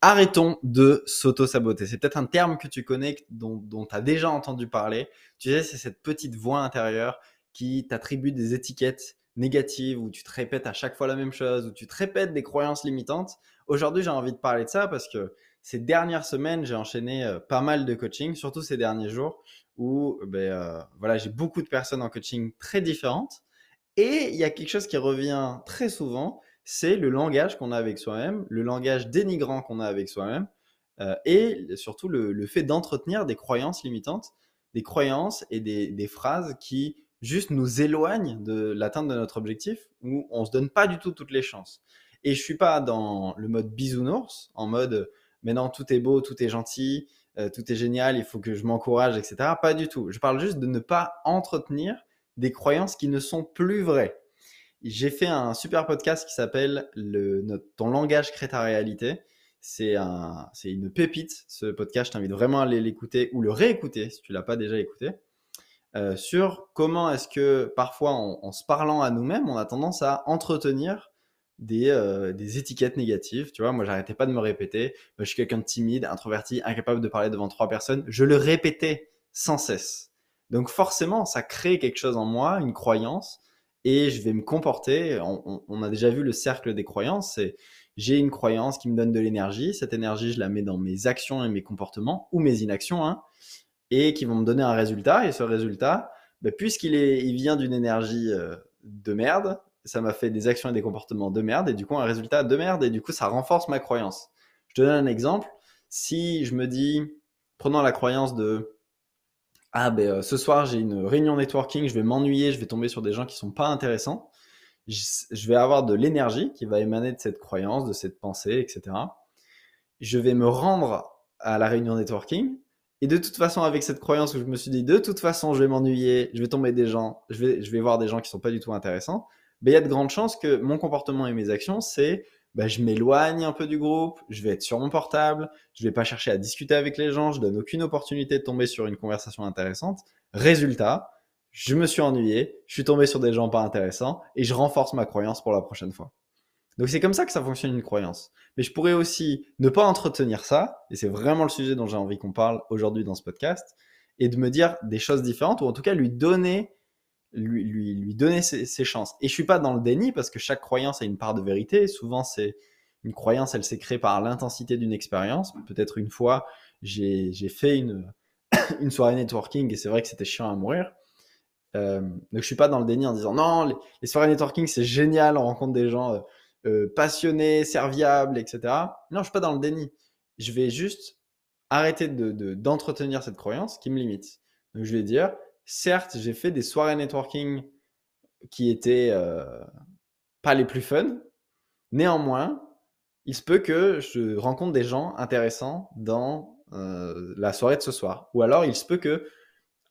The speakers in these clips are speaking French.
Arrêtons de s'auto-saboter. C'est peut-être un terme que tu connais, dont tu as déjà entendu parler. Tu sais, c'est cette petite voix intérieure qui t'attribue des étiquettes négatives, où tu te répètes à chaque fois la même chose, où tu te répètes des croyances limitantes. Aujourd'hui, j'ai envie de parler de ça parce que ces dernières semaines, j'ai enchaîné euh, pas mal de coaching, surtout ces derniers jours, où ben, euh, voilà, j'ai beaucoup de personnes en coaching très différentes. Et il y a quelque chose qui revient très souvent, c'est le langage qu'on a avec soi-même, le langage dénigrant qu'on a avec soi-même, euh, et surtout le, fait d'entretenir des croyances limitantes, des croyances et des, phrases qui juste nous éloignent de l'atteinte de notre objectif, où on se donne pas du tout toutes les chances. Et je suis pas dans le mode bisounours, en mode mais non, tout est beau, tout est gentil, euh, tout est génial, il faut que je m'encourage, etc. Pas du tout. Je parle juste de ne pas entretenir des croyances qui ne sont plus vraies. J'ai fait un super podcast qui s'appelle Ton langage crée ta réalité. C'est un, une pépite, ce podcast. Je t'invite vraiment à aller l'écouter ou le réécouter si tu l'as pas déjà écouté. Euh, sur comment est-ce que parfois en, se parlant à nous-mêmes, on a tendance à entretenir des, euh, des étiquettes négatives. Tu vois, moi, j'arrêtais pas de me répéter. Je suis quelqu'un de timide, introverti, incapable de parler devant trois personnes. Je le répétais sans cesse. Donc forcément, ça crée quelque chose en moi, une croyance et je vais me comporter. On, a déjà vu le cercle des croyances. C'est j'ai une croyance qui me donne de l'énergie. Cette énergie, je la mets dans mes actions et mes comportements ou mes inactions, hein, et qui vont me donner un résultat. Et ce résultat, bah, puisqu'il est, il vient d'une énergie euh, de merde, ça m'a fait des actions et des comportements de merde, et du coup un résultat de merde, et du coup ça renforce ma croyance. Je te donne un exemple. Si je me dis, prenons la croyance de ah ben euh, ce soir j'ai une réunion networking, je vais m'ennuyer, je vais tomber sur des gens qui sont pas intéressants. Je vais avoir de l'énergie qui va émaner de cette croyance, de cette pensée, etc. Je vais me rendre à la réunion networking. Et de toute façon, avec cette croyance où je me suis dit, de toute façon, je vais m'ennuyer, je vais tomber des gens, je vais, je vais voir des gens qui sont pas du tout intéressants, ben, il y a de grandes chances que mon comportement et mes actions, c'est bah, je m'éloigne un peu du groupe, je vais être sur mon portable, je vais pas chercher à discuter avec les gens, je donne aucune opportunité de tomber sur une conversation intéressante. Résultat, je me suis ennuyé, je suis tombé sur des gens pas intéressants et je renforce ma croyance pour la prochaine fois. Donc c'est comme ça que ça fonctionne une croyance. Mais je pourrais aussi ne pas entretenir ça, et c'est vraiment le sujet dont j'ai envie qu'on parle aujourd'hui dans ce podcast, et de me dire des choses différentes, ou en tout cas lui donner lui, lui, lui donner ses, chances. Et je suis pas dans le déni parce que chaque croyance a une part de vérité. Souvent, c'est une croyance, elle s'est créée par l'intensité d'une expérience. Peut-être une fois, j'ai fait une, une soirée networking et c'est vrai que c'était chiant à mourir. Euh, donc je suis pas dans le déni en disant non, les, soirées networking c'est génial, on rencontre des gens euh, euh, passionnés, serviables, etc. Non, je suis pas dans le déni. Je vais juste arrêter d'entretenir de, d'entretenir cette croyance qui me limite. Donc je vais dire, certes, j'ai fait des soirées networking qui étaient euh, pas les plus fun. Néanmoins, il se peut que je rencontre des gens intéressants dans euh, la soirée de ce soir. Ou alors, il se peut que,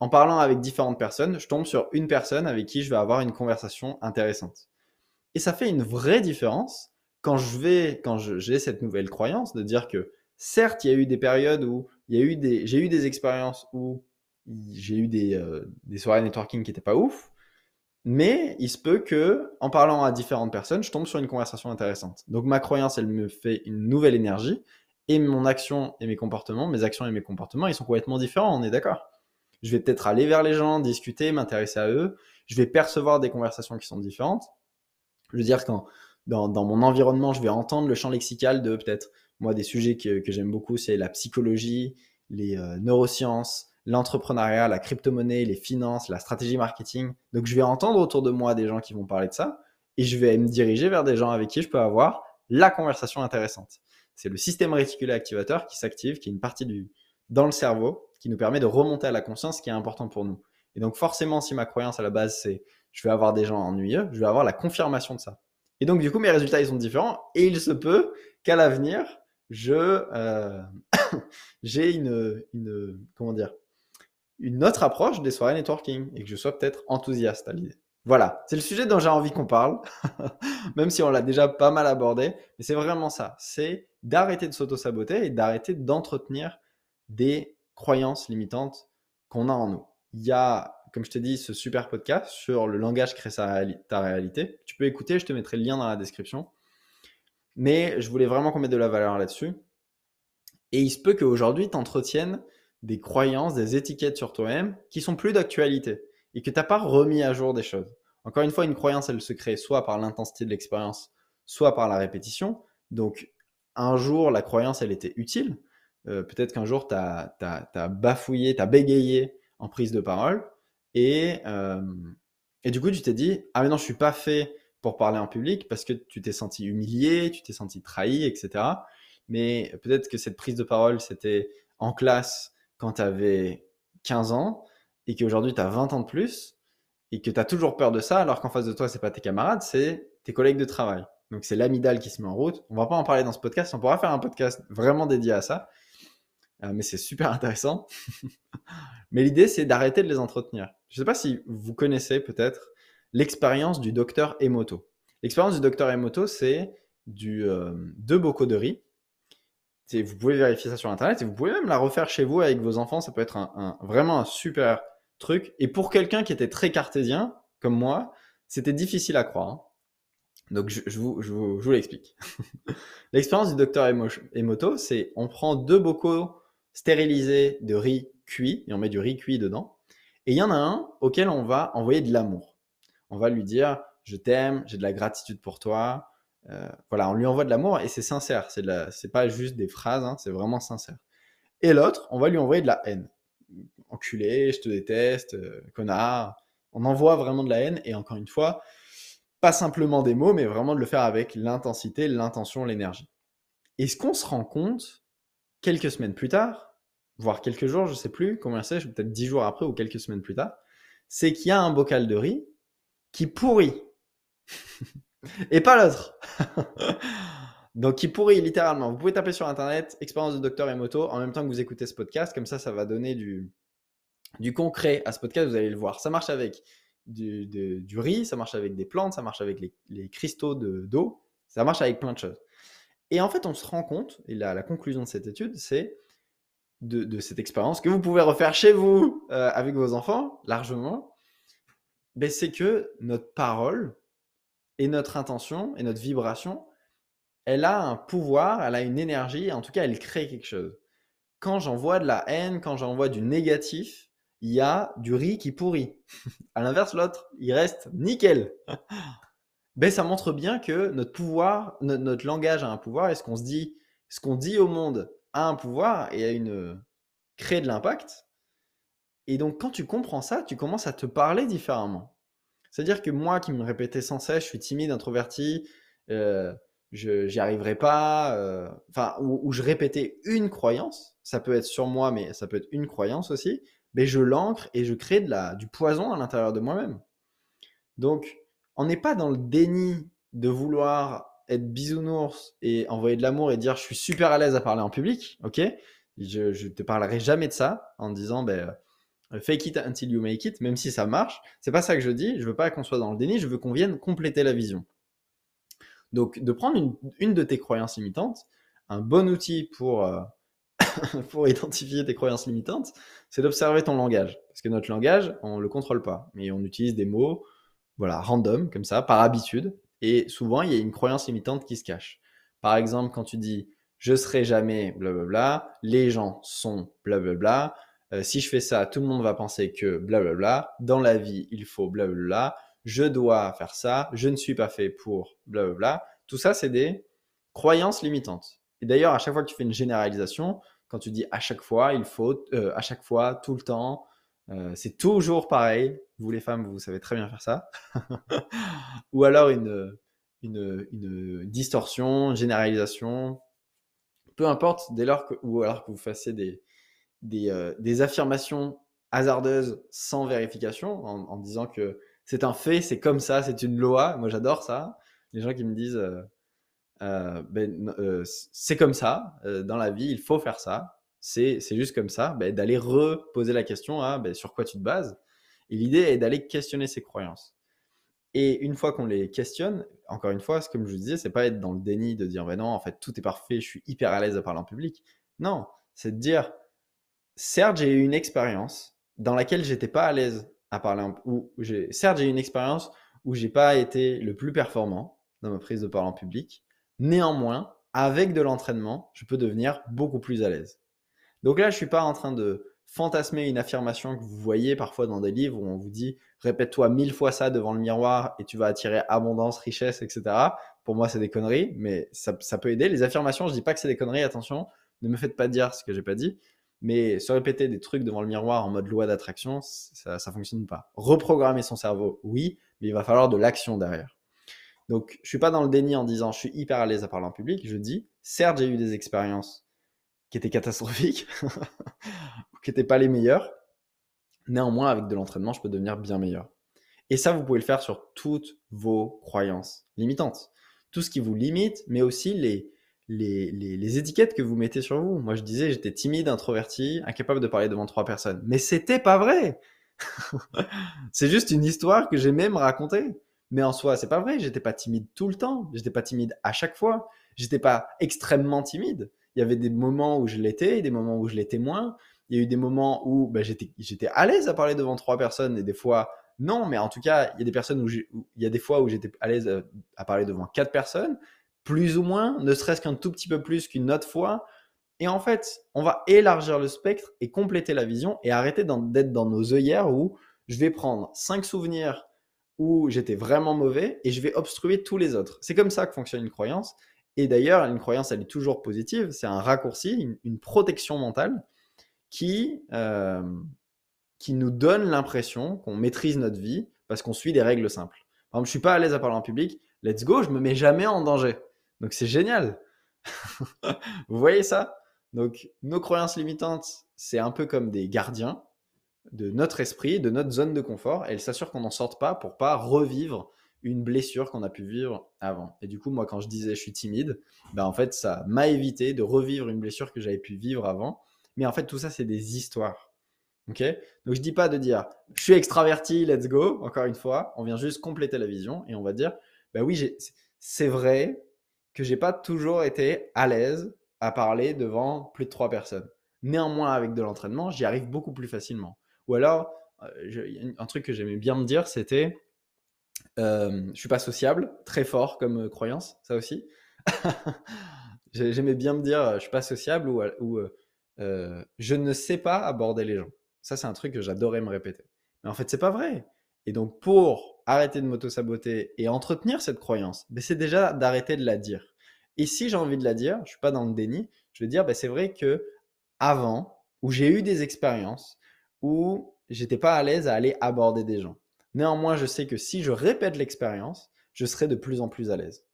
en parlant avec différentes personnes, je tombe sur une personne avec qui je vais avoir une conversation intéressante. Et ça fait une vraie différence quand je vais, quand j'ai cette nouvelle croyance de dire que, certes, il y a eu des périodes où il y a eu des, j'ai eu des expériences où j'ai eu des, euh, des, soirées networking qui étaient pas ouf. Mais il se peut que, en parlant à différentes personnes, je tombe sur une conversation intéressante. Donc ma croyance, elle me fait une nouvelle énergie. Et mon action et mes comportements, mes actions et mes comportements, ils sont complètement différents, on est d'accord. Je vais peut-être aller vers les gens, discuter, m'intéresser à eux. Je vais percevoir des conversations qui sont différentes. Je veux dire, quand dans, dans mon environnement, je vais entendre le champ lexical de peut-être, moi, des sujets que, que j'aime beaucoup, c'est la psychologie, les euh, neurosciences, l'entrepreneuriat, la crypto-monnaie, les finances, la stratégie marketing. Donc je vais entendre autour de moi des gens qui vont parler de ça et je vais me diriger vers des gens avec qui je peux avoir la conversation intéressante. C'est le système réticulé activateur qui s'active, qui est une partie du dans le cerveau qui nous permet de remonter à la conscience, qui est important pour nous. Et donc forcément, si ma croyance à la base c'est je vais avoir des gens ennuyeux, je vais avoir la confirmation de ça. Et donc du coup, mes résultats ils sont différents et il se peut qu'à l'avenir, je euh, j'ai une, une comment dire une autre approche des soirées networking et que je sois peut-être enthousiaste à l'idée. Voilà, c'est le sujet dont j'ai envie qu'on parle, même si on l'a déjà pas mal abordé, mais c'est vraiment ça, c'est d'arrêter de s'auto-saboter et d'arrêter d'entretenir des croyances limitantes qu'on a en nous. Il y a, comme je t'ai dit, ce super podcast sur le langage crée ta réalité. Tu peux écouter, je te mettrai le lien dans la description. Mais je voulais vraiment qu'on mette de la valeur là-dessus. Et il se peut qu'aujourd'hui, tu entretiennes des croyances, des étiquettes sur toi-même qui sont plus d'actualité et que tu n'as pas remis à jour des choses. Encore une fois, une croyance, elle se crée soit par l'intensité de l'expérience, soit par la répétition. Donc, un jour, la croyance, elle était utile. Euh, peut-être qu'un jour, tu as, bafouillé, tu as bégayé en prise de parole. Et, euh, et du coup, tu t'es dit, ah mais non, je suis pas fait pour parler en public parce que tu t'es senti humilié, tu t'es senti trahi, etc. Mais peut-être que cette prise de parole, c'était en classe quand tu avais 15 ans et qu'aujourd'hui tu as 20 ans de plus et que tu as toujours peur de ça alors qu'en face de toi, c'est pas tes camarades, c'est tes collègues de travail. Donc c'est l'amidale qui se met en route. On va pas en parler dans ce podcast, on pourra faire un podcast vraiment dédié à ça. Euh, mais c'est super intéressant. mais l'idée, c'est d'arrêter de les entretenir. Je ne sais pas si vous connaissez peut-être l'expérience du docteur Emoto. L'expérience du docteur Emoto, c'est du euh, deux bocaux de riz vous pouvez vérifier ça sur Internet et vous pouvez même la refaire chez vous avec vos enfants. Ça peut être un, vraiment un super truc. Et pour quelqu'un qui était très cartésien, comme moi, c'était difficile à croire. Hein. Donc, je, vous, je vous, l'explique. L'expérience du docteur Emoto, c'est on prend deux bocaux stérilisés de riz cuit et on met du riz cuit dedans. Et il y en a un auquel on va envoyer de l'amour. On va lui dire Je t'aime, j'ai de la gratitude pour toi, euh, voilà, on lui envoie de l'amour et c'est sincère. C'est pas juste des phrases, hein, c'est vraiment sincère. Et l'autre, on va lui envoyer de la haine. Enculé, je te déteste, euh, connard. On envoie vraiment de la haine et encore une fois, pas simplement des mots, mais vraiment de le faire avec l'intensité, l'intention, l'énergie. Et ce qu'on se rend compte quelques semaines plus tard, voire quelques jours, je sais plus combien c'est, peut-être dix jours après ou quelques semaines plus tard, c'est qu'il y a un bocal de riz qui pourrit. Et pas l'autre. Donc, qui pourrit littéralement. Vous pouvez taper sur Internet expérience de docteur Emoto en même temps que vous écoutez ce podcast. Comme ça, ça va donner du, du concret à ce podcast. Vous allez le voir. Ça marche avec du, du riz, ça marche avec des plantes, ça marche avec les, les cristaux d'eau, ça marche avec plein de choses. Et en fait, on se rend compte, et la, la conclusion de cette étude, c'est de, de, cette expérience que vous pouvez refaire chez vous euh, avec vos enfants largement, ben, c'est que notre parole, et notre intention et notre vibration, elle a un pouvoir, elle a une énergie, en tout cas, elle crée quelque chose. Quand j'envoie de la haine, quand j'envoie du négatif, il y a du riz qui pourrit. à l'inverse, l'autre, il reste nickel. ben, ça montre bien que notre pouvoir, notre, langage a un pouvoir et ce qu'on se dit, ce qu'on dit au monde a un pouvoir et a une crée de l'impact. Et donc, quand tu comprends ça, tu commences à te parler différemment. C'est-à-dire que moi qui me répétais sans cesse, je suis timide, introverti, euh, je n'y arriverai pas, euh, enfin, où, je répétais une croyance, ça peut être sur moi, mais ça peut être une croyance aussi, mais je l'ancre et je crée du poison à l'intérieur de moi-même. Donc, on n'est pas dans le déni de vouloir être bisounours et envoyer de l'amour et dire je suis super à l'aise à parler en public, ok? Je ne te parlerai jamais de ça en disant ben, fake it until you make it, même si ça marche. C'est pas ça que je dis. Je veux pas qu'on soit dans le déni. Je veux qu'on vienne compléter la vision. Donc, de prendre une, de tes croyances limitantes, un bon outil pour, euh, pour identifier tes croyances limitantes, c'est d'observer ton langage. Parce que notre langage, on le contrôle pas. Mais on utilise des mots, voilà, random, comme ça, par habitude. Et souvent, il y a une croyance limitante qui se cache. Par exemple, quand tu dis je serai jamais blablabla, les gens sont blablabla, euh, si je fais ça, tout le monde va penser que blablabla. Dans la vie, il faut blablabla. Je dois faire ça. Je ne suis pas fait pour blablabla. Tout ça, c'est des croyances limitantes. Et d'ailleurs, à chaque fois que tu fais une généralisation, quand tu dis à chaque fois, il faut, euh, à chaque fois, tout le temps, euh, c'est toujours pareil. Vous les femmes, vous savez très bien faire ça. Ou alors une, une, une, distorsion, généralisation. Peu importe, dès lors que, ou alors que vous fassiez des, euh, des, affirmations hasardeuses sans vérification, en, disant que c'est un fait, c'est comme ça, c'est une loi. Moi, j'adore ça. Les gens qui me disent, euh, euh, ben, c'est comme ça, dans la vie, il faut faire ça. C'est juste comme ça, ben, d'aller reposer la question à ben, sur quoi tu te bases. Et l'idée est d'aller questionner ces croyances. Et une fois qu'on les questionne, encore une fois, comme je vous disais, c'est pas être dans le déni de dire ben non, en fait, tout est parfait, je suis hyper à l'aise à parler en public. Non, c'est de dire certes, j'ai eu une expérience dans laquelle j'étais pas à l'aise à parler en, ou certes, j'ai eu une expérience où j'ai pas été le plus performant dans ma prise de parole en public. Néanmoins, avec de l'entraînement, je peux devenir beaucoup plus à l'aise. Donc là, je suis pas en train de fantasmer une affirmation que vous voyez parfois dans des livres où on vous dit répète-toi mille fois ça devant le miroir et tu vas attirer abondance, richesse, etc. Pour moi, c'est des conneries, mais ça, peut aider. Les affirmations, je dis pas que c'est des conneries, attention, ne me faites pas dire ce que j'ai pas dit, mais se répéter des trucs devant le miroir en mode loi d'attraction, ça, ça fonctionne pas. Reprogrammer son cerveau, oui, mais il va falloir de l'action derrière. Donc, je suis pas dans le déni en disant je suis hyper à l'aise à parler en public. Je dis, certes, j'ai eu des expériences qui étaient catastrophiques, qui n'étaient pas les meilleures. Néanmoins, avec de l'entraînement, je peux devenir bien meilleur. Et ça, vous pouvez le faire sur toutes vos croyances limitantes. Tout ce qui vous limite, mais aussi les, les, les, étiquettes que vous mettez sur vous. Moi, je disais, j'étais timide, introverti, incapable de parler devant trois personnes. Mais c'était pas vrai. c'est juste une histoire que j'ai même racontée. Mais en soi, c'est pas vrai. J'étais pas timide tout le temps. J'étais pas timide à chaque fois. J'étais pas extrêmement timide. Il y avait des moments où je l'étais, des moments où je l'étais moins. Il y a eu des moments où bah, j'étais, à l'aise à parler devant trois personnes et des fois non. Mais en tout cas, il y a des personnes où, il y a des fois où j'étais à l'aise euh, à parler devant quatre personnes, plus ou moins, ne serait-ce qu'un tout petit peu plus qu'une autre fois. Et en fait, on va élargir le spectre et compléter la vision et arrêter d'être dans nos œillères où je vais prendre cinq souvenirs où j'étais vraiment mauvais et je vais obstruer tous les autres. C'est comme ça que fonctionne une croyance. Et d'ailleurs, une croyance, elle est toujours positive. C'est un raccourci, une, protection mentale qui, euh, qui nous donne l'impression qu'on maîtrise notre vie parce qu'on suit des règles simples. Par exemple, je suis pas à l'aise à parler en public. Let's go, je me mets jamais en danger. Donc c'est génial. Vous voyez ça? Donc nos croyances limitantes, c'est un peu comme des gardiens de notre esprit, de notre zone de confort. Elles s'assurent qu'on n'en sorte pas pour pas revivre une blessure qu'on a pu vivre avant. Et du coup, moi, quand je disais je suis timide, ben en fait, ça m'a évité de revivre une blessure que j'avais pu vivre avant. Mais en fait, tout ça, c'est des histoires. Ok? Donc, je dis pas de dire je suis extraverti, let's go. Encore une fois, on vient juste compléter la vision et on va dire bah oui, c'est vrai que j'ai pas toujours été à l'aise à parler devant plus de trois personnes. Néanmoins, avec de l'entraînement, j'y arrive beaucoup plus facilement. Ou alors, euh, un truc que j'aimais bien me dire, c'était euh, je suis pas sociable, très fort comme euh, croyance, ça aussi. J'aimais bien me dire, je suis pas sociable ou, euh, je ne sais pas aborder les gens. Ça, c'est un truc que j'adorais me répéter. Mais en fait, c'est pas vrai. Et donc, pour arrêter de m'auto-saboter et entretenir cette croyance, ben, c'est déjà d'arrêter de la dire. Et si j'ai envie de la dire, je suis pas dans le déni, je vais dire, ben, c'est vrai que avant, où j'ai eu des expériences où j'étais pas à l'aise à aller aborder des gens. Néanmoins, je sais que si je répète l'expérience, je serai de plus en plus à l'aise.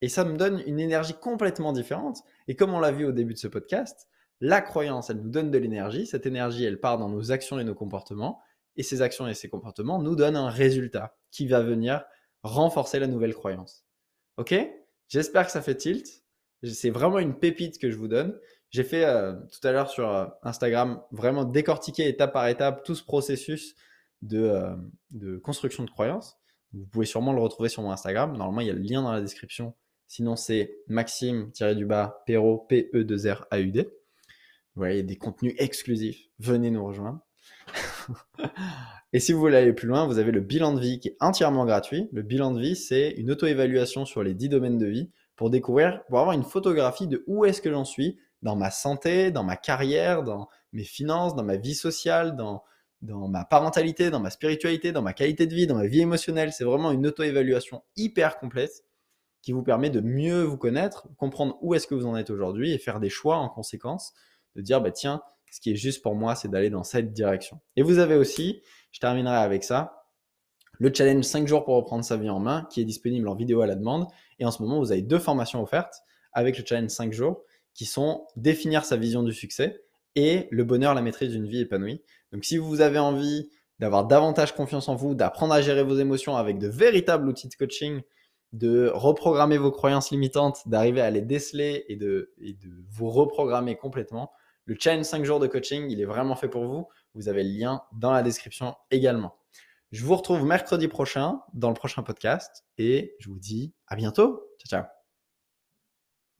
Et ça me donne une énergie complètement différente. Et comme on l'a vu au début de ce podcast, la croyance, elle nous donne de l'énergie. Cette énergie, elle part dans nos actions et nos comportements. Et ces actions et ces comportements nous donnent un résultat qui va venir renforcer la nouvelle croyance. Ok? J'espère que ça fait tilt. C'est vraiment une pépite que je vous donne. J'ai fait euh, tout à l'heure sur euh, Instagram vraiment décortiquer étape par étape tout ce processus euh, de, construction de croyances. Vous pouvez sûrement le retrouver sur mon Instagram. Normalement, il y a le lien dans la description. Sinon, c'est Maxime-du-bas Perrault, P-E-2-R-A-U-D. Vous voyez, des contenus exclusifs. Venez nous rejoindre. Et si vous voulez aller plus loin, vous avez le bilan de vie qui est entièrement gratuit. Le bilan de vie, c'est une auto-évaluation sur les 10 domaines de vie pour découvrir, pour avoir une photographie de où est-ce que j'en suis dans ma santé, dans ma carrière, dans mes finances, dans ma vie sociale, dans, dans ma parentalité, dans ma spiritualité, dans ma qualité de vie, dans ma vie émotionnelle. C'est vraiment une auto-évaluation hyper complète qui vous permet de mieux vous connaître, comprendre où est-ce que vous en êtes aujourd'hui et faire des choix en conséquence, de dire, bah tiens, ce qui est juste pour moi, c'est d'aller dans cette direction. Et vous avez aussi, je terminerai avec ça, le challenge 5 jours pour reprendre sa vie en main, qui est disponible en vidéo à la demande. Et en ce moment, vous avez deux formations offertes avec le challenge 5 jours, qui sont définir sa vision du succès et le bonheur, la maîtrise d'une vie épanouie. Donc si vous avez envie d'avoir davantage confiance en vous, d'apprendre à gérer vos émotions avec de véritables outils de coaching, de reprogrammer vos croyances limitantes, d'arriver à les déceler et de, et de vous reprogrammer complètement, Le challenge 5 jours de coaching, il est vraiment fait pour vous. Vous avez le lien dans la description également. Je vous retrouve mercredi prochain dans le prochain podcast et je vous dis à bientôt. Ciao, ciao.